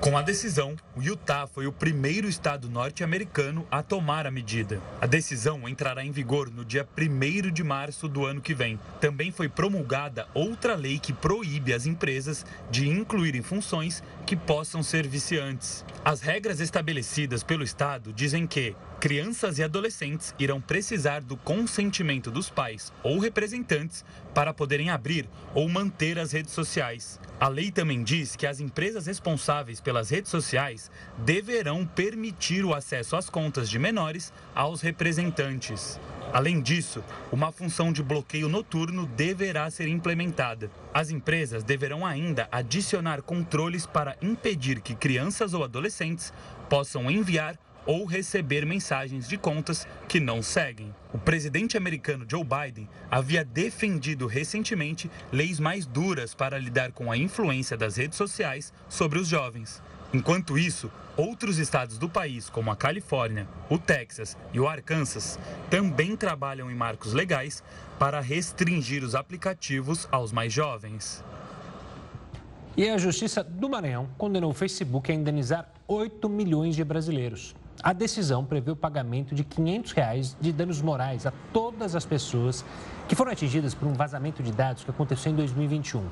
Com a decisão, o Utah foi o primeiro estado norte-americano a tomar a medida. A decisão entrará em vigor no dia 1 de março do ano que vem. Também foi promulgada outra lei que proíbe as empresas de incluírem funções que possam ser viciantes. As regras estabelecidas pelo estado dizem que crianças e adolescentes irão precisar do consentimento dos pais ou representantes para poderem abrir ou manter as redes sociais. A lei também diz que as empresas responsáveis pelas redes sociais deverão permitir o acesso às contas de menores aos representantes. Além disso, uma função de bloqueio noturno deverá ser implementada. As empresas deverão ainda adicionar controles para impedir que crianças ou adolescentes possam enviar ou receber mensagens de contas que não seguem. O presidente americano Joe Biden havia defendido recentemente leis mais duras para lidar com a influência das redes sociais sobre os jovens. Enquanto isso, outros estados do país, como a Califórnia, o Texas e o Arkansas, também trabalham em marcos legais para restringir os aplicativos aos mais jovens.
E a Justiça do Maranhão condenou o Facebook a indenizar 8 milhões de brasileiros. A decisão prevê o pagamento de 500 reais de danos morais a todas as pessoas que foram atingidas por um vazamento de dados que aconteceu em 2021.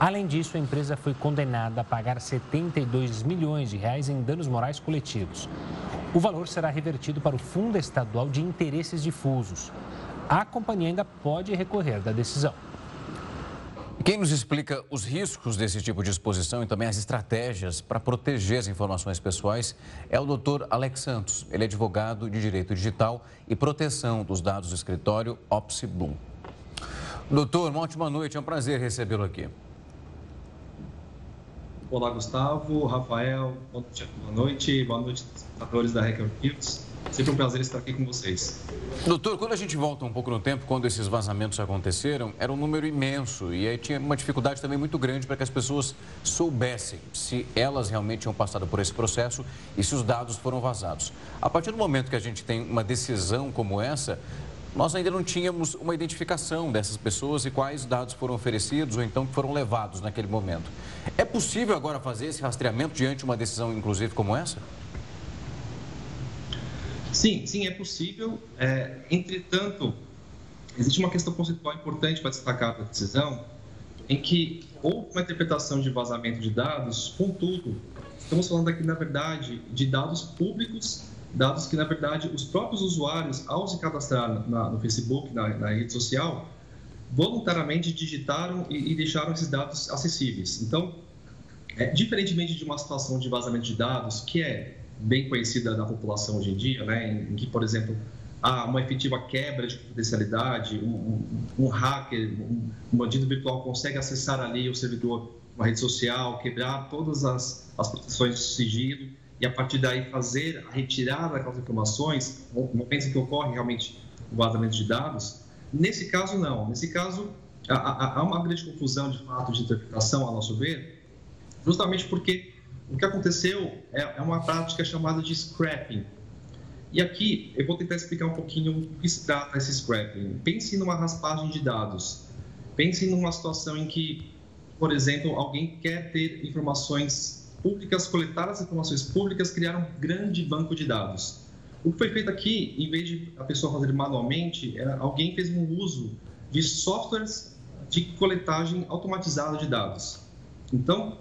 Além disso, a empresa foi condenada a pagar 72 milhões de reais em danos morais coletivos. O valor será revertido para o Fundo Estadual de Interesses Difusos. A companhia ainda pode recorrer da decisão.
Quem nos explica os riscos desse tipo de exposição e também as estratégias para proteger as informações pessoais é o doutor Alex Santos. Ele é advogado de direito digital e proteção dos dados do escritório Opsi Bloom. Doutor, uma ótima noite, é um prazer recebê-lo aqui.
Olá, Gustavo, Rafael, boa noite, boa noite, espectadores da Hacker News. Sempre um prazer estar aqui com vocês.
Doutor, quando a gente volta um pouco no tempo, quando esses vazamentos aconteceram, era um número imenso e aí tinha uma dificuldade também muito grande para que as pessoas soubessem se elas realmente tinham passado por esse processo e se os dados foram vazados. A partir do momento que a gente tem uma decisão como essa, nós ainda não tínhamos uma identificação dessas pessoas e quais dados foram oferecidos ou então que foram levados naquele momento. É possível agora fazer esse rastreamento diante de uma decisão, inclusive, como essa?
Sim, sim, é possível. É, entretanto, existe uma questão conceitual importante para destacar da decisão, em que houve uma interpretação de vazamento de dados, contudo, estamos falando aqui, na verdade, de dados públicos, dados que, na verdade, os próprios usuários, ao se cadastrar na, no Facebook, na, na, rede social, voluntariamente digitaram e, e deixaram esses dados acessíveis. Então, é, diferentemente de uma situação de vazamento de dados, que é bem conhecida da população hoje em dia, né, em, que, por exemplo, há uma efetiva quebra de confidencialidade, um, um, um hacker, um, um, bandido virtual consegue acessar ali o servidor, uma rede social, quebrar todas as, as proteções de sigilo e, a partir daí, fazer a retirada daquelas informações, no momento em que ocorre realmente o vazamento de dados. Nesse caso, não. Nesse caso, há, há uma grande confusão, de fato, de interpretação, a nosso ver, justamente porque o que aconteceu é, é uma prática chamada de scrapping. E aqui eu vou tentar explicar um pouquinho o que se trata esse scrapping. Pense numa raspagem de dados. Pense numa situação em que, por exemplo, alguém quer ter informações públicas, coletar as informações públicas, criar um grande banco de dados. O que foi feito aqui, em vez de a pessoa fazer manualmente, é, alguém fez um uso de softwares de coletagem automatizada de dados. Então,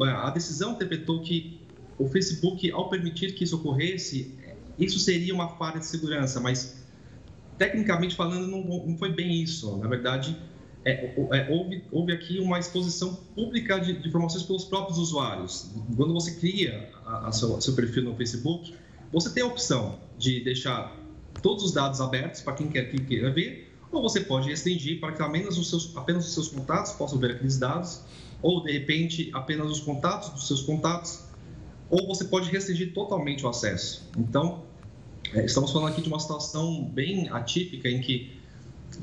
a decisão interpretou que o Facebook, ao permitir que isso ocorresse, isso seria uma falha de segurança, mas tecnicamente falando, não, não foi bem isso. Na verdade, é, é, houve, houve, aqui uma exposição pública de, de, informações pelos próprios usuários. Quando você cria a, a seu, seu, perfil no Facebook, você tem a opção de deixar todos os dados abertos para quem quer que queira ver, ou você pode restringir para que os seus, apenas os seus contatos possam ver aqueles dados ou de repente apenas os contatos dos seus contatos, ou você pode restringir totalmente o acesso. Então, é, estamos falando aqui de uma situação bem atípica em que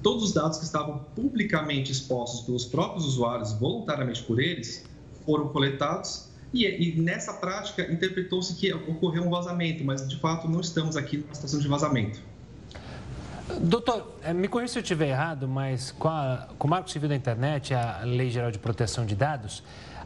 todos os dados que estavam publicamente expostos pelos próprios usuários, voluntariamente por eles, foram coletados e, e nessa prática interpretou-se que ocorreu um vazamento, mas de fato não estamos aqui numa situação de vazamento.
Doutor, eh, me corrija se eu estiver errado, mas com, a, com o Marco Civil da Internet, a Lei Geral de Proteção de Dados,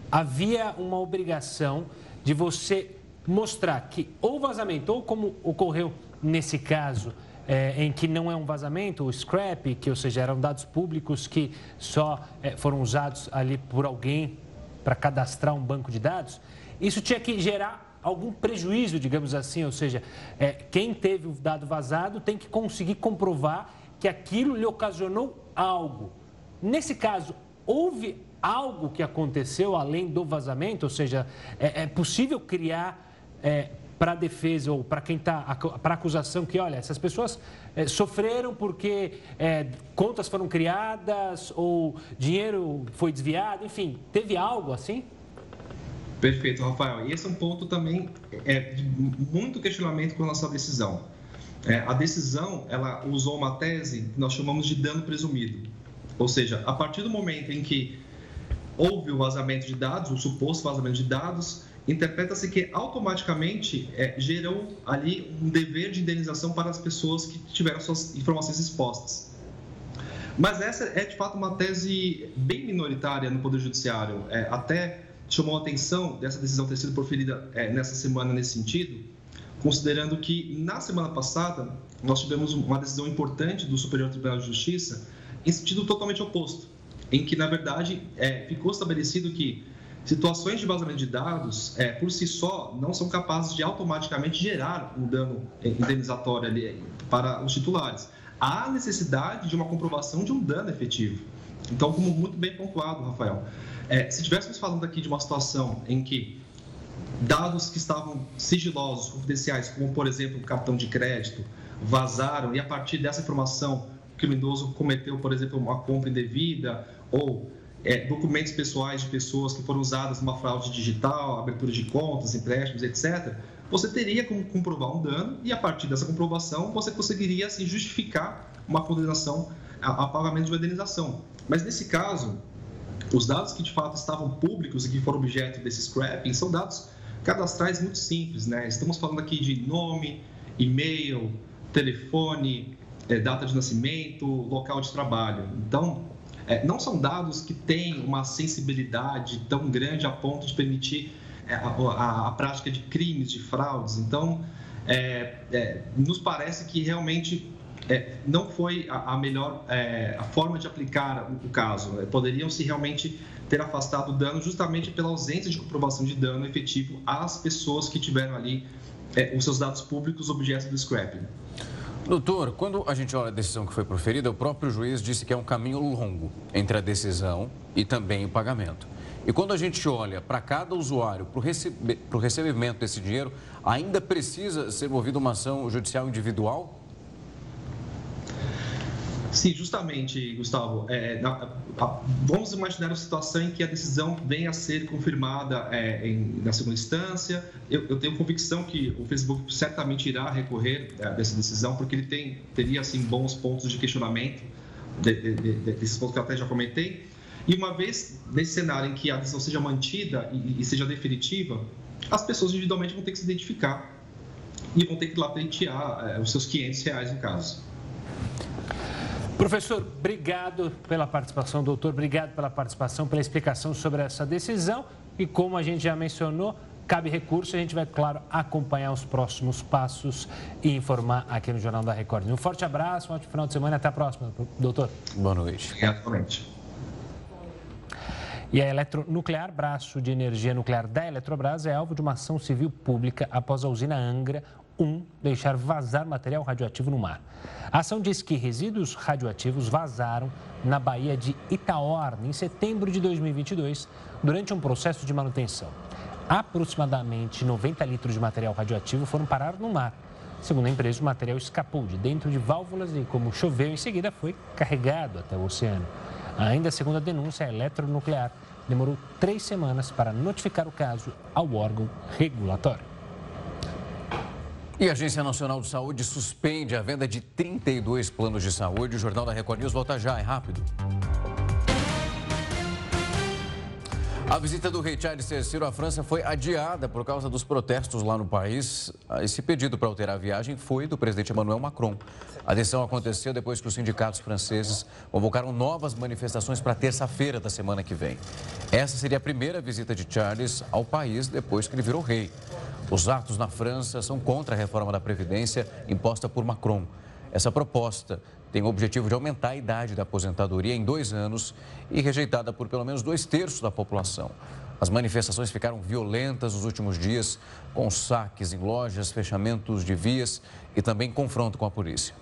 havia uma obrigação de você mostrar que ou vazamento, ou como ocorreu nesse caso, é, em que não é um vazamento, o scrap, que ou seja, eram dados públicos que só é, foram usados ali por alguém para cadastrar um banco de dados, isso tinha que gerar algum prejuízo, digamos assim, ou seja, é, quem teve o dado vazado tem que conseguir comprovar que aquilo lhe ocasionou algo. Nesse caso, houve algo que aconteceu além do vazamento, ou seja, é, é possível criar é, para a defesa ou para quem está, para acusação que, olha, essas pessoas é, sofreram porque é, contas foram criadas ou dinheiro foi desviado, enfim, teve algo assim?
Perfeito, Rafael. E esse é um ponto também é, de muito questionamento com a nossa decisão. É, a decisão, ela usou uma tese que nós chamamos de dano presumido. Ou seja, a partir do momento em que houve o vazamento de dados, o suposto vazamento de dados, interpreta-se que automaticamente é, gerou ali um dever de indenização para as pessoas que tiveram suas informações expostas. Mas essa é de fato uma tese bem minoritária no Poder Judiciário. É, até chamou a atenção dessa decisão ter sido proferida é, nessa semana nesse sentido, considerando que na semana passada nós tivemos uma decisão importante do Superior Tribunal de Justiça em sentido totalmente oposto, em que na verdade é, ficou estabelecido que situações de vazamento de dados é, por si só não são capazes de automaticamente gerar um dano indenizatório ali para os titulares. Há necessidade de uma comprovação de um dano efetivo. Então, como muito bem pontuado, Rafael, é, se estivéssemos falando aqui de uma situação em que dados que estavam sigilosos, confidenciais, como por exemplo o cartão de crédito, vazaram e a partir dessa informação o criminoso cometeu, por exemplo, uma compra indevida ou é, documentos pessoais de pessoas que foram usadas numa fraude digital, abertura de contas, empréstimos, etc., você teria como comprovar um dano e a partir dessa comprovação você conseguiria assim, justificar uma condenação a, a pagamento de indenização. Mas nesse caso, os dados que de fato estavam públicos e que foram objeto desse scrapping são dados cadastrais muito simples, né? Estamos falando aqui de nome, e-mail, telefone, é, data de nascimento, local de trabalho. Então, é, não são dados que têm uma sensibilidade tão grande a ponto de permitir é, a, a, a prática de crimes, de fraudes. Então, nos parece que realmente é, não foi a, a melhor é, a forma de aplicar o, o caso. É, poderiam se realmente ter afastado o dano justamente pela ausência de comprovação de dano efetivo às pessoas que tiveram ali é, os seus dados públicos objeto do scrapping.
Doutor, quando a gente olha a decisão que foi proferida, o próprio juiz disse que é um caminho longo entre a decisão e também o pagamento. E quando a gente olha para cada usuário, para o recebe, recebimento desse dinheiro, ainda precisa ser movida uma ação judicial individual?
Sim, justamente, Gustavo. É, na, a, vamos imaginar uma situação em que a decisão venha a ser confirmada é, em, na segunda instância. Eu, eu, tenho convicção que o Facebook certamente irá recorrer é, dessa decisão, porque ele tem, teria assim, bons pontos de questionamento de, de, de, desses pontos que eu até já comentei. E uma vez nesse cenário em que a decisão seja mantida e, e seja definitiva, as pessoas individualmente vão ter que se identificar e vão ter que lá pleitear é, os seus 500 reais no caso.
Professor, obrigado pela participação. Doutor, obrigado pela participação, pela explicação sobre essa decisão. E como a gente já mencionou, cabe recurso. A gente vai, claro, acompanhar os próximos passos e informar aqui no Jornal da Record. Um forte abraço, um ótimo final de semana e até a próxima, doutor.
Boa noite.
Obrigado, boa noite.
E a Eletronuclear, braço de energia nuclear da Eletrobras, é alvo de uma ação civil pública após a usina Angra 1 deixar vazar material radioativo no mar. A ação diz que resíduos radioativos vazaram na Baía de Itaorna em setembro de 2022, durante um processo de manutenção. Aproximadamente 90 litros de material radioativo foram parar no mar. Segundo a empresa, o material escapou de dentro de válvulas e, como choveu, em seguida foi carregado até o oceano. Ainda segundo a denúncia, a eletronuclear demorou três semanas para notificar o caso ao órgão regulatório.
E a Agência Nacional de Saúde suspende a venda de 32 planos de saúde. O Jornal da Record News volta já, é rápido. A visita do rei Charles III à França foi adiada por causa dos protestos lá no país. Esse pedido para alterar a viagem foi do presidente Emmanuel Macron. A decisão aconteceu depois que os sindicatos franceses convocaram novas manifestações para terça-feira da semana que vem. Essa seria a primeira visita de Charles ao país depois que ele virou rei. Os atos na França são contra a reforma da Previdência imposta por Macron. Essa proposta tem o objetivo de aumentar a idade da aposentadoria em dois anos e rejeitada por pelo menos dois terços da população. As manifestações ficaram violentas nos últimos dias, com saques em lojas, fechamentos de vias e também confronto com a polícia.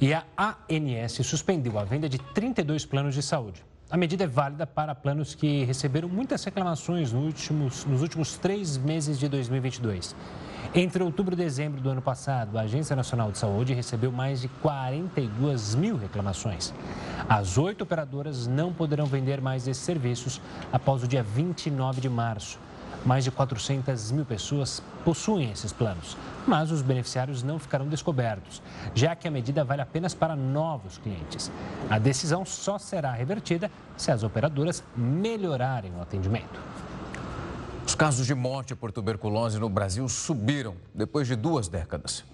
E a ANS suspendeu a venda de 32 planos de saúde. A medida é válida para planos que receberam muitas reclamações nos últimos, nos últimos três meses de 2022. Entre outubro e dezembro do ano passado, a Agência Nacional de Saúde recebeu mais de 42 mil reclamações. As oito operadoras não poderão vender mais esses serviços após o dia 29 de março. Mais de 400 mil pessoas possuem esses planos, mas os beneficiários não ficarão descobertos, já que a medida vale apenas para novos clientes. A decisão só será revertida se as operadoras melhorarem o atendimento.
Os casos de morte por tuberculose no Brasil subiram depois de duas décadas.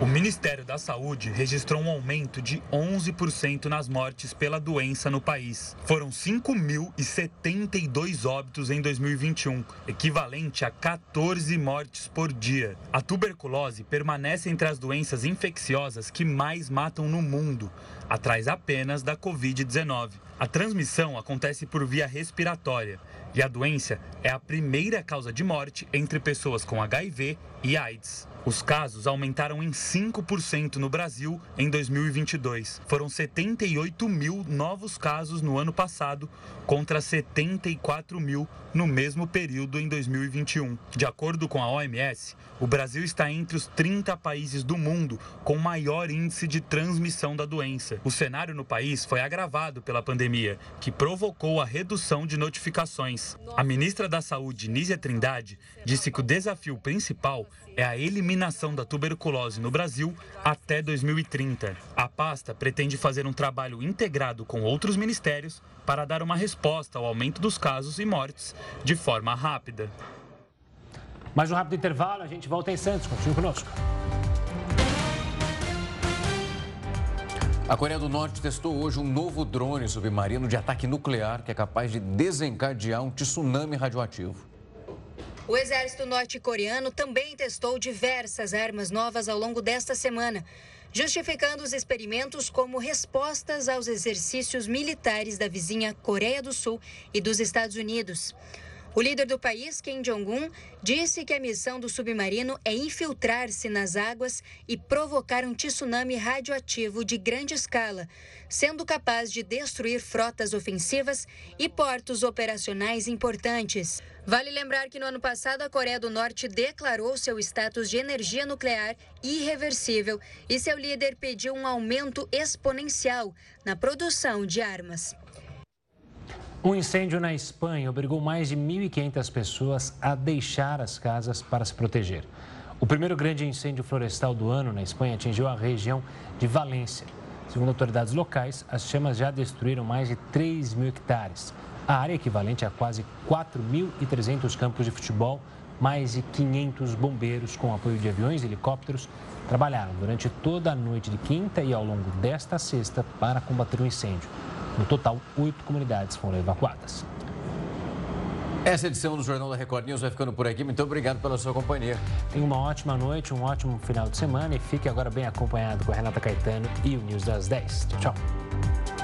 O Ministério da Saúde registrou um aumento de 11% nas mortes pela doença no país. Foram 5.072 óbitos em 2021, equivalente a 14 mortes por dia. A tuberculose permanece entre as doenças infecciosas que mais matam no mundo, atrás apenas da Covid-19. A transmissão acontece por via respiratória e a doença é a primeira causa de morte entre pessoas com HIV e AIDS. Os casos aumentaram em 5% no Brasil em 2022. Foram 78 mil novos casos no ano passado, contra 74 mil no mesmo período em 2021. De acordo com a OMS, o Brasil está entre os 30 países do mundo com maior índice de transmissão da doença. O cenário no país foi agravado pela pandemia, que provocou a redução de notificações. A ministra da Saúde, Nízia Trindade, disse que o desafio principal é a eliminação da tuberculose no Brasil até 2030. A pasta pretende fazer um trabalho integrado com outros ministérios para dar uma resposta ao aumento dos casos e mortes de forma rápida.
Mais um rápido intervalo, a gente volta em Santos. Continue conosco.
A Coreia do Norte testou hoje um novo drone submarino de ataque nuclear que é capaz de desencadear um tsunami radioativo.
O exército norte-coreano também testou diversas armas novas ao longo desta semana, justificando os experimentos como respostas aos exercícios militares da vizinha Coreia do Sul e dos Estados Unidos. O líder do país, Kim Jong-un, disse que a missão do submarino é infiltrar-se nas águas e provocar um tsunami radioativo de grande escala, sendo capaz de destruir frotas ofensivas e portos operacionais importantes. Vale lembrar que no ano passado a Coreia do Norte declarou seu status de energia nuclear irreversível e seu líder pediu um aumento exponencial na produção de armas.
Um incêndio na Espanha obrigou mais de 1.500 pessoas a deixar as casas para se proteger. O primeiro grande incêndio florestal do ano na Espanha atingiu a região de Valência. Segundo autoridades locais, as chamas já destruíram mais de 3 mil hectares. A área equivalente a quase 4.300 campos de futebol, mais de 500 bombeiros com apoio de aviões e helicópteros trabalharam durante toda a noite de quinta e ao longo desta sexta para combater o incêndio. No total, oito comunidades foram evacuadas.
Essa edição do Jornal da Record News vai ficando por aqui. Muito obrigado pela sua companhia.
Tenha uma ótima noite, um ótimo final de semana e fique agora bem acompanhado com a Renata Caetano e o News das 10. Tchau, tchau.